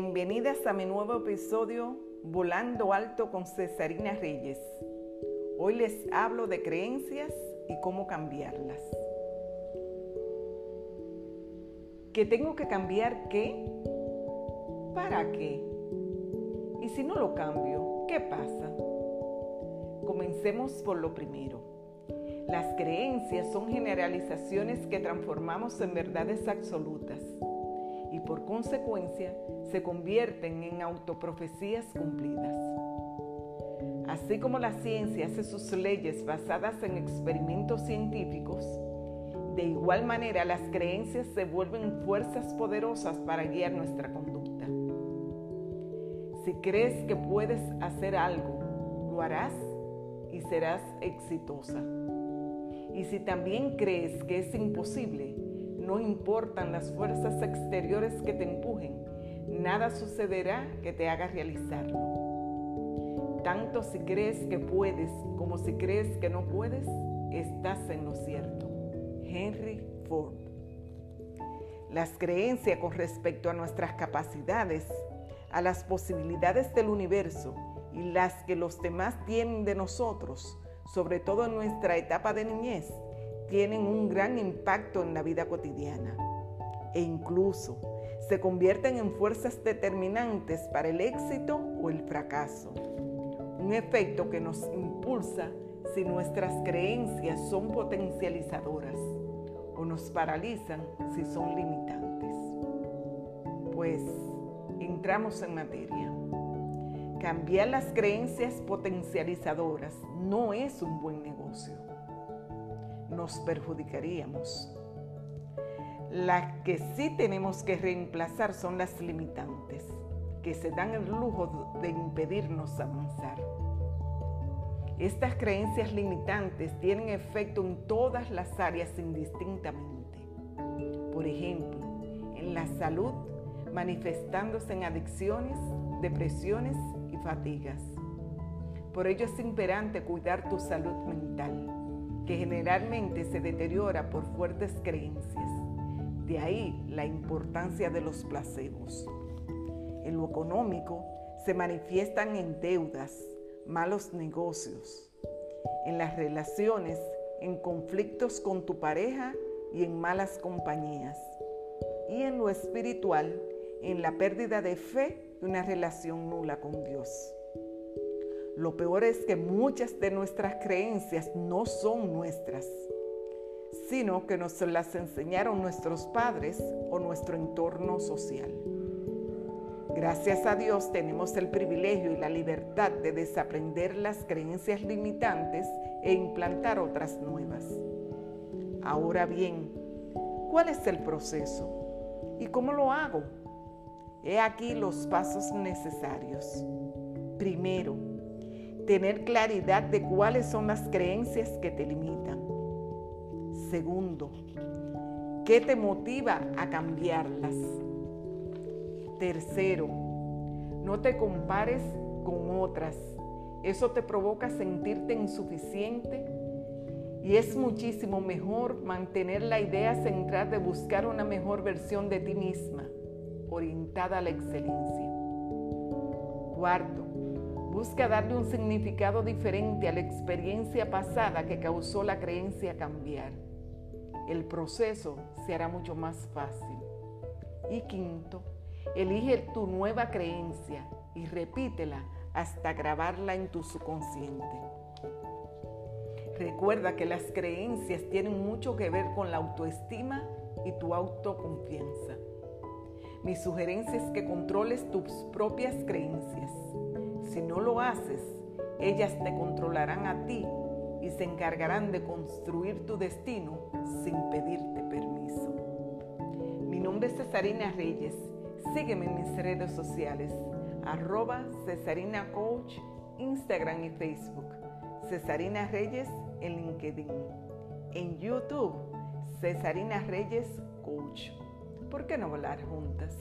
Bienvenidas a mi nuevo episodio Volando Alto con Cesarina Reyes. Hoy les hablo de creencias y cómo cambiarlas. ¿Que tengo que cambiar qué? ¿Para qué? Y si no lo cambio, ¿qué pasa? Comencemos por lo primero. Las creencias son generalizaciones que transformamos en verdades absolutas y por consecuencia se convierten en autoprofecías cumplidas. Así como la ciencia hace sus leyes basadas en experimentos científicos, de igual manera las creencias se vuelven fuerzas poderosas para guiar nuestra conducta. Si crees que puedes hacer algo, lo harás y serás exitosa. Y si también crees que es imposible, no importan las fuerzas exteriores que te empujen, nada sucederá que te haga realizarlo. Tanto si crees que puedes como si crees que no puedes, estás en lo cierto. Henry Ford. Las creencias con respecto a nuestras capacidades, a las posibilidades del universo y las que los demás tienen de nosotros, sobre todo en nuestra etapa de niñez, tienen un gran impacto en la vida cotidiana e incluso se convierten en fuerzas determinantes para el éxito o el fracaso. Un efecto que nos impulsa si nuestras creencias son potencializadoras o nos paralizan si son limitantes. Pues entramos en materia. Cambiar las creencias potencializadoras no es un buen negocio nos perjudicaríamos. Las que sí tenemos que reemplazar son las limitantes, que se dan el lujo de impedirnos avanzar. Estas creencias limitantes tienen efecto en todas las áreas indistintamente. Por ejemplo, en la salud, manifestándose en adicciones, depresiones y fatigas. Por ello es imperante cuidar tu salud mental que generalmente se deteriora por fuertes creencias. De ahí la importancia de los placebos. En lo económico se manifiestan en deudas, malos negocios, en las relaciones, en conflictos con tu pareja y en malas compañías. Y en lo espiritual, en la pérdida de fe y una relación nula con Dios. Lo peor es que muchas de nuestras creencias no son nuestras, sino que nos las enseñaron nuestros padres o nuestro entorno social. Gracias a Dios tenemos el privilegio y la libertad de desaprender las creencias limitantes e implantar otras nuevas. Ahora bien, ¿cuál es el proceso? ¿Y cómo lo hago? He aquí los pasos necesarios. Primero, tener claridad de cuáles son las creencias que te limitan. Segundo, ¿qué te motiva a cambiarlas? Tercero, no te compares con otras. Eso te provoca sentirte insuficiente y es muchísimo mejor mantener la idea central de buscar una mejor versión de ti misma, orientada a la excelencia. Cuarto, Busca darle un significado diferente a la experiencia pasada que causó la creencia cambiar. El proceso se hará mucho más fácil. Y quinto, elige tu nueva creencia y repítela hasta grabarla en tu subconsciente. Recuerda que las creencias tienen mucho que ver con la autoestima y tu autoconfianza. Mi sugerencia es que controles tus propias creencias si no lo haces, ellas te controlarán a ti y se encargarán de construir tu destino sin pedirte permiso. Mi nombre es Cesarina Reyes. Sígueme en mis redes sociales, arroba Cesarina Coach, Instagram y Facebook. Cesarina Reyes en LinkedIn. En YouTube, Cesarina Reyes Coach. ¿Por qué no volar juntas?